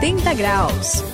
180 graus.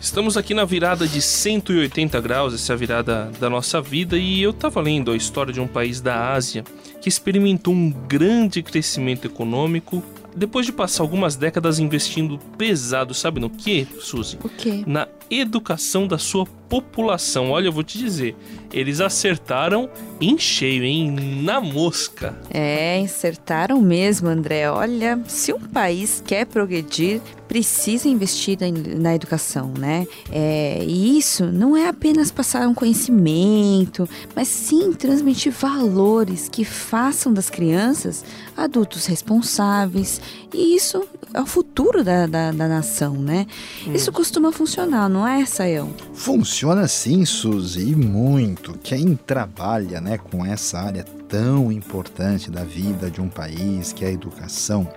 Estamos aqui na virada de 180 graus, essa é a virada da nossa vida, e eu estava lendo a história de um país da Ásia que experimentou um grande crescimento econômico depois de passar algumas décadas investindo pesado, sabe no que, Suzy? O quê? Na educação da sua população. Olha, eu vou te dizer, eles acertaram em cheio, hein? Na mosca. É, acertaram mesmo, André. Olha, se um país quer progredir, precisa investir na educação, né? É, e isso não é apenas passar um conhecimento, mas sim transmitir valores que façam das crianças adultos responsáveis. E isso é o futuro da, da, da nação, né? Hum. Isso costuma funcionar, não é, Sayão? Funciona sim, Suzy, e muito. Quem trabalha né, com essa área tão importante da vida de um país, que é a educação,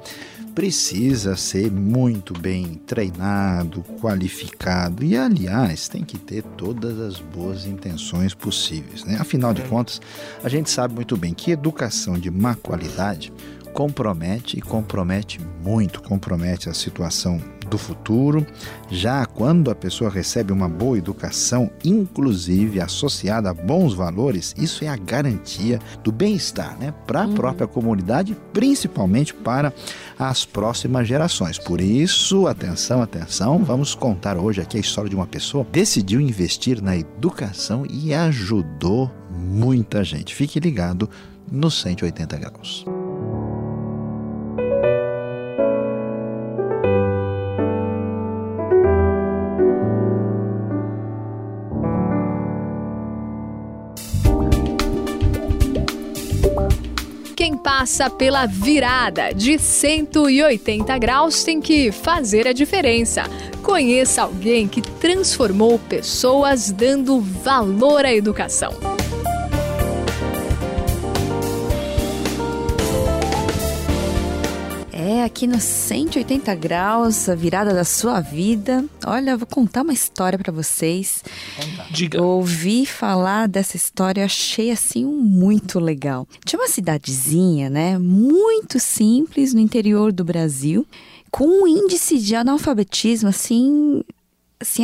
precisa ser muito bem treinado, qualificado e, aliás, tem que ter todas as boas intenções possíveis. Né? Afinal de contas, a gente sabe muito bem que educação de má qualidade compromete e compromete muito, compromete a situação do futuro. Já quando a pessoa recebe uma boa educação, inclusive associada a bons valores, isso é a garantia do bem-estar, né, para a uhum. própria comunidade, principalmente para as próximas gerações. Por isso, atenção, atenção, vamos contar hoje aqui a história de uma pessoa que decidiu investir na educação e ajudou muita gente. Fique ligado no 180 graus. Passa pela virada de 180 graus tem que fazer a diferença. Conheça alguém que transformou pessoas dando valor à educação. Aqui no 180 graus, a virada da sua vida. Olha, eu vou contar uma história para vocês. Diga. Eu ouvi falar dessa história, achei assim muito legal. Tinha uma cidadezinha, né, muito simples no interior do Brasil, com um índice de analfabetismo assim, assim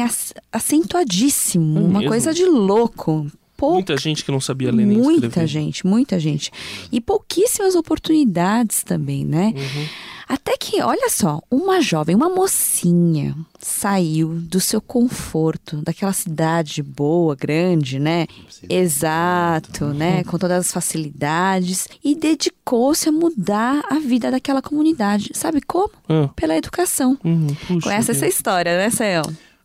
acentuadíssimo, é uma coisa de louco pouca. Muita gente que não sabia ler nem muita escrever. Muita gente, muita gente. E pouquíssimas oportunidades também, né? Uhum. Até que, olha só, uma jovem, uma mocinha, saiu do seu conforto, daquela cidade boa, grande, né? Exato, né? Com todas as facilidades e dedicou-se a mudar a vida daquela comunidade. Sabe como? Ah. Pela educação. Uhum. Conhece essa história, né, Sael?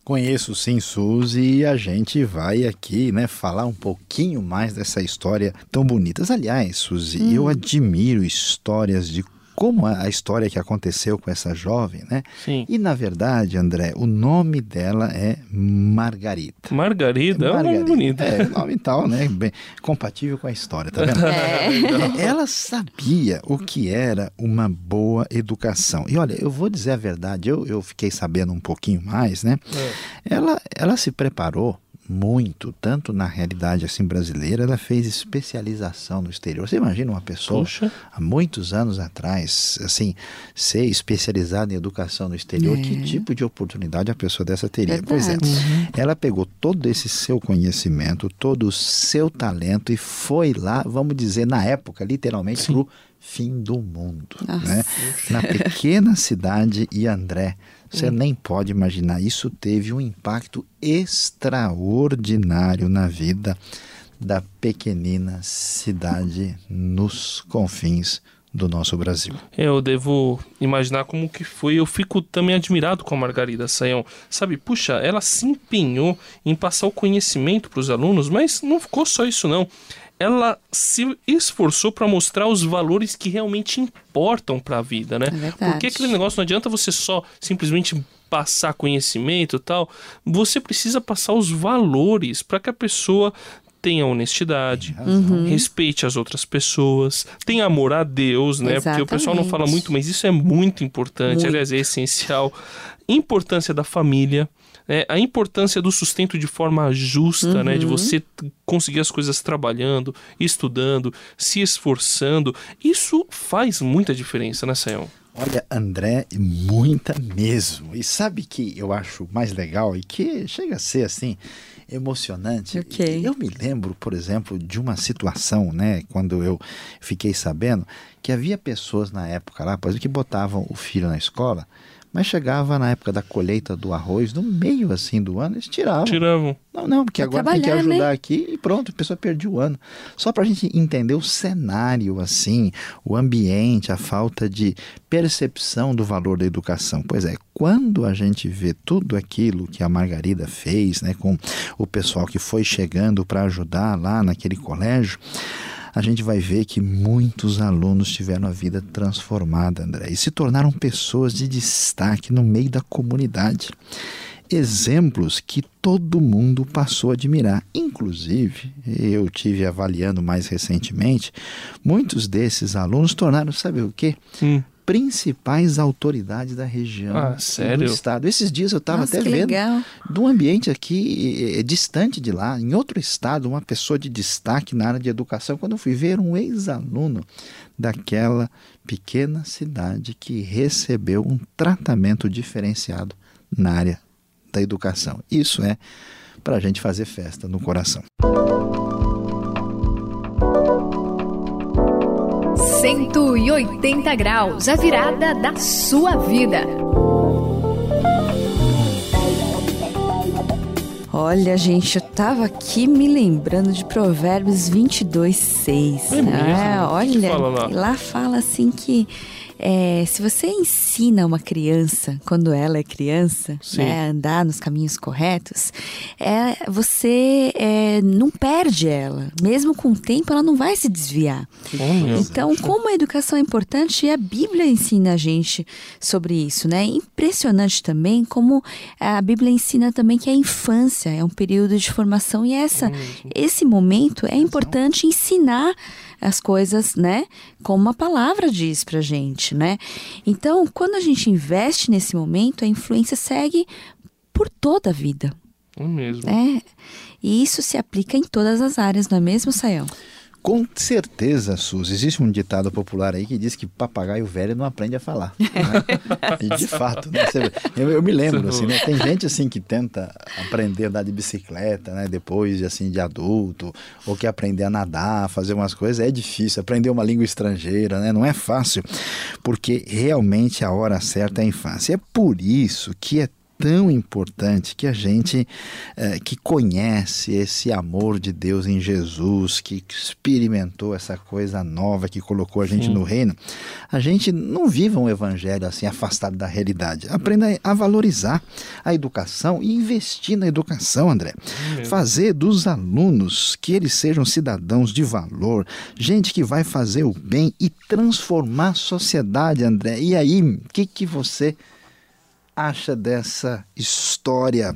Conheço sim, Suzy, e a gente vai aqui, né, falar um pouquinho mais dessa história tão bonita. Aliás, Suzy, hum. eu admiro histórias de como a história que aconteceu com essa jovem, né? Sim. E na verdade, André, o nome dela é Margarida. Margarida, é, Margarida. é um nome bonito. É, nome tal, né? Bem, compatível com a história, tá vendo? É. Ela sabia o que era uma boa educação. E olha, eu vou dizer a verdade, eu, eu fiquei sabendo um pouquinho mais, né? É. Ela, ela se preparou muito, tanto na realidade assim brasileira, ela fez especialização no exterior. Você imagina uma pessoa há muitos anos atrás, assim, ser especializada em educação no exterior, é. que tipo de oportunidade a pessoa dessa teria? Verdade. Pois é, uhum. ela pegou todo esse seu conhecimento, todo o seu talento e foi lá, vamos dizer, na época, literalmente, para o fim do mundo, né? Na pequena cidade de André você hum. nem pode imaginar. Isso teve um impacto extraordinário na vida da pequenina cidade nos confins do nosso Brasil. Eu devo imaginar como que foi. Eu fico também admirado com a Margarida Saião. Sabe, puxa, ela se empenhou em passar o conhecimento para os alunos, mas não ficou só isso não ela se esforçou para mostrar os valores que realmente importam para a vida, né? É Porque aquele negócio não adianta você só simplesmente passar conhecimento e tal. Você precisa passar os valores para que a pessoa tenha honestidade, Uhum. respeite as outras pessoas, tenha amor a Deus, né? Porque o pessoal não fala Exatamente. muito, mas isso é muito importante, Muito. aliás, é essencial. Importância da família, né? a importância do sustento de forma justa, né? De Uhum. você conseguir as coisas trabalhando, estudando, se esforçando. Isso faz muita diferença, né, Sayão? Olha, André, muita mesmo. E sabe que eu acho mais legal e que chega a ser assim emocionante? O quê? Eu me lembro, por exemplo, de uma situação, né, quando eu fiquei sabendo que havia pessoas na época lá, por exemplo, que botavam o filho na escola, mas chegava na época da colheita do arroz, no meio assim do ano, eles tiravam. Tiravam. Não, não, porque Pra agora tem que trabalhar, ajudar né? aqui e pronto, a pessoa perdeu o ano. Só para a gente entender o cenário, assim, o ambiente, a falta de percepção do valor da educação. Pois é, quando a gente vê tudo aquilo que a Margarida fez, né, com o pessoal que foi chegando para ajudar lá naquele colégio, a gente vai ver que muitos alunos tiveram a vida transformada, André, e se tornaram pessoas de destaque no meio da comunidade exemplos que todo mundo passou a admirar. Inclusive, eu tive avaliando mais recentemente, muitos desses alunos tornaram, sabe o quê? Hum. Principais autoridades da região Ah, sério? do estado. Esses dias eu estava até vendo legal. de um ambiente aqui eh, distante de lá, em outro estado, uma pessoa de destaque na área de educação. Quando eu fui ver um ex-aluno daquela pequena cidade que recebeu um tratamento diferenciado na área da educação. Isso é para a gente fazer festa no coração. 180 graus, a virada da sua vida. Olha, gente, eu tava aqui me lembrando de Provérbios 22, 6. É que olha, fala lá? lá fala assim que é, se você ensina uma criança, quando ela é criança, né, a andar nos caminhos corretos, é, você é, não perde ela. Mesmo com o tempo, ela não vai se desviar. Olha. Então, como a educação é importante, e a Bíblia ensina a gente sobre isso, né? Impressionante também como a Bíblia ensina também que a infância é um período de formação e essa, esse momento é importante ensinar as coisas, né? Como a palavra diz pra gente, né? Então, quando a gente investe nesse momento, a influência segue por toda a vida, É mesmo. né? E isso se aplica em todas as áreas, não é mesmo, Sayão? Com certeza, Suzy. Existe um ditado popular aí que diz que papagaio velho não aprende a falar. né? e de fato, né? Eu, eu me lembro, assim, né? Tem gente assim que tenta aprender a andar de bicicleta, né? Depois de, assim, de adulto, ou que aprender a nadar, fazer umas coisas. É difícil. Aprender uma língua estrangeira, né? Não é fácil, porque realmente a hora certa é a infância. É por isso que é tão importante que a gente eh, que conhece esse amor de Deus em Jesus, que experimentou essa coisa nova que colocou a gente Sim. no reino, a gente não viva um evangelho assim afastado da realidade. Aprenda a valorizar a educação e investir na educação, André. mesmo. Fazer dos alunos que eles sejam cidadãos de valor, gente que vai fazer o bem e transformar a sociedade, André. E aí, o que, que você acha dessa história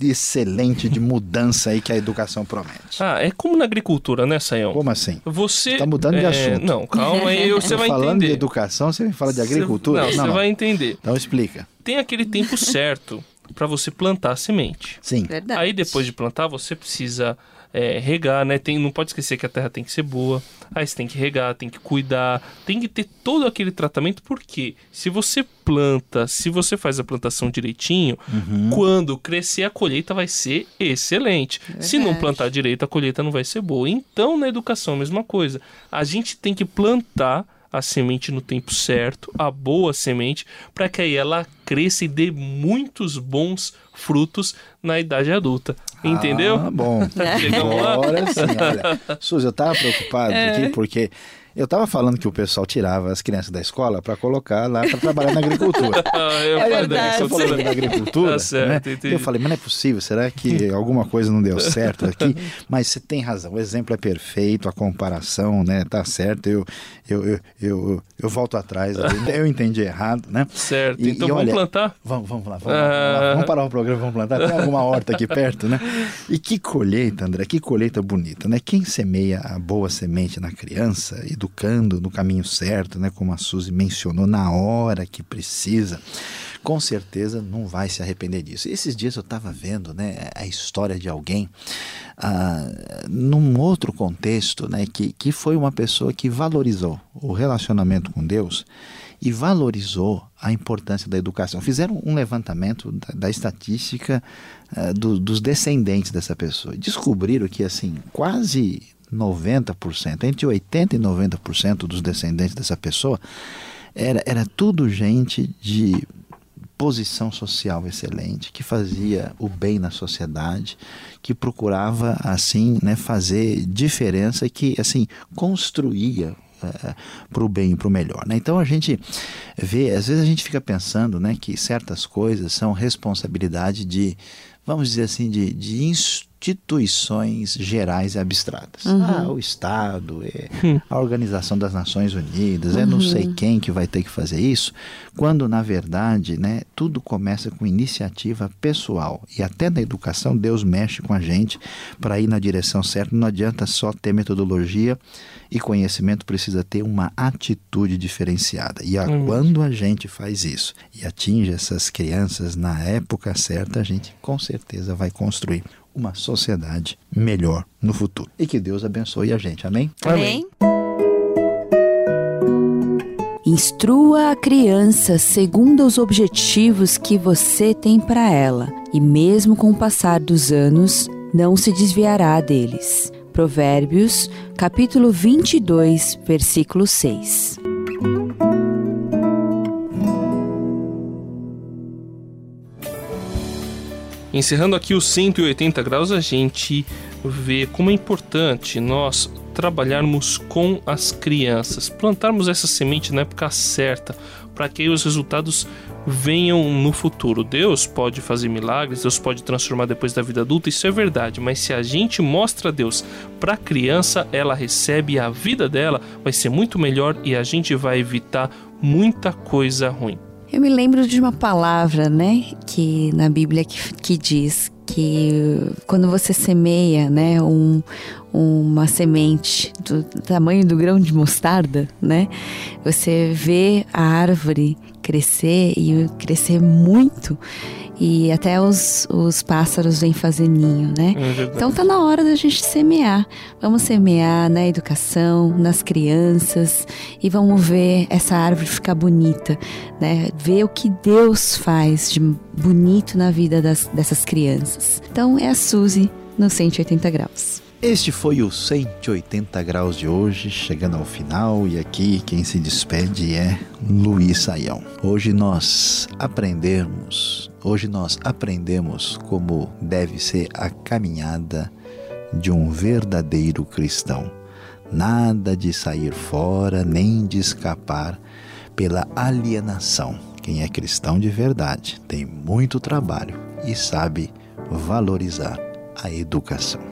excelente de mudança aí que a educação promete? Ah, é como na agricultura, né, Sayão? Como assim? Você. Tá mudando de é, assunto. Não, calma aí, você vai falando entender. de educação, você fala de agricultura? Não, você vai entender. Então explica. Tem aquele tempo certo para você plantar a semente. Sim. Verdade. Aí depois de plantar, você precisa é, regar, né? Tem, não pode esquecer que a terra tem que ser boa. Aí você tem que regar, tem que cuidar, tem que ter todo aquele tratamento, porque se você planta, se você faz a plantação direitinho, quando crescer a colheita vai ser excelente. Se não plantar direito, a colheita não vai ser boa. Então, na educação, a mesma coisa. A gente tem que plantar a semente no tempo certo, a boa semente, para que aí ela cresça e dê muitos bons frutos na idade adulta. Entendeu? Ah, bom. Chegamos lá? Agora sim, olha. Suzy, eu tava preocupado É. aqui porque eu tava falando que o pessoal tirava as crianças da escola para colocar lá para trabalhar na agricultura. Ah, eu André, você falou da agricultura, Tá certo, né? Eu falei, mas não é possível, será que alguma coisa não deu certo aqui? Mas você tem razão, o exemplo é perfeito, a comparação, né, tá certo. Eu, eu, eu, eu, eu volto atrás, eu entendi errado, né? Certo, e, então e vamos olha, plantar? Vamos, vamos lá, vamos, ah... lá, vamos parar o programa, vamos plantar. Tem alguma horta aqui perto, né? E que colheita, André, que colheita bonita, né? Quem semeia a boa semente na criança, educando no caminho certo, né? Como a Suzy mencionou, na hora que precisa com certeza não vai se arrepender disso. Esses dias eu estava vendo né, a história de alguém ah, num outro contexto, né, que, que foi uma pessoa que valorizou o relacionamento com Deus e valorizou a importância da educação. Fizeram um levantamento da, da estatística uh, do, dos descendentes dessa pessoa. Descobriram que assim quase 90%, entre 80% e 90% dos descendentes dessa pessoa era, era tudo gente de posição social excelente, que fazia o bem na sociedade, que procurava assim, né, fazer diferença, que assim construía é, para o bem e para o melhor. Né? Então a gente vê, às vezes a gente fica pensando né, que certas coisas são responsabilidade de, vamos dizer assim, de, de instituições gerais e abstratas. Uhum. Ah, o Estado, é hum. a Organização das Nações Unidas, uhum. é não sei uhum. quem que vai ter que fazer isso, quando na verdade, né, tudo começa com iniciativa pessoal. E até na educação Deus mexe com a gente para ir na direção certa. Não adianta só ter metodologia e conhecimento, precisa ter uma atitude diferenciada. E a, uhum. quando a gente faz isso e atinge essas crianças na época certa, a gente com certeza vai construir uma sociedade melhor no futuro. E que Deus abençoe a gente. Amém? Amém. Instrua a criança segundo os objetivos que você tem para ela, e mesmo com o passar dos anos, não se desviará deles. Provérbios, capítulo 22, versículo 6. Encerrando aqui os 180 graus, a gente vê como é importante nós trabalharmos com as crianças, plantarmos essa semente na época certa, para que os resultados venham no futuro. Deus pode fazer milagres, Deus pode transformar depois da vida adulta, isso é verdade, mas se a gente mostra Deus para a criança, ela recebe a vida dela, vai ser muito melhor e a gente vai evitar muita coisa ruim. Eu me lembro de uma palavra, né, que na Bíblia que, que diz que quando você semeia, né, um, uma semente do tamanho do grão de mostarda, né, você vê a árvore crescer e crescer muito e até os, os pássaros vêm fazer ninho, né? É então tá na hora da gente semear. Vamos semear na educação, nas crianças e vamos ver essa árvore ficar bonita, né? Ver o que Deus faz de bonito na vida das, dessas crianças. Então é a Suzy no 180 graus. Este foi o 180 graus de hoje, chegando ao final, e aqui quem se despede é Luiz Saião. Hoje nós aprendemos, hoje nós aprendemos como deve ser a caminhada de um verdadeiro cristão. Nada de sair fora, nem de escapar pela alienação. Quem é cristão de verdade tem muito trabalho e sabe valorizar a educação.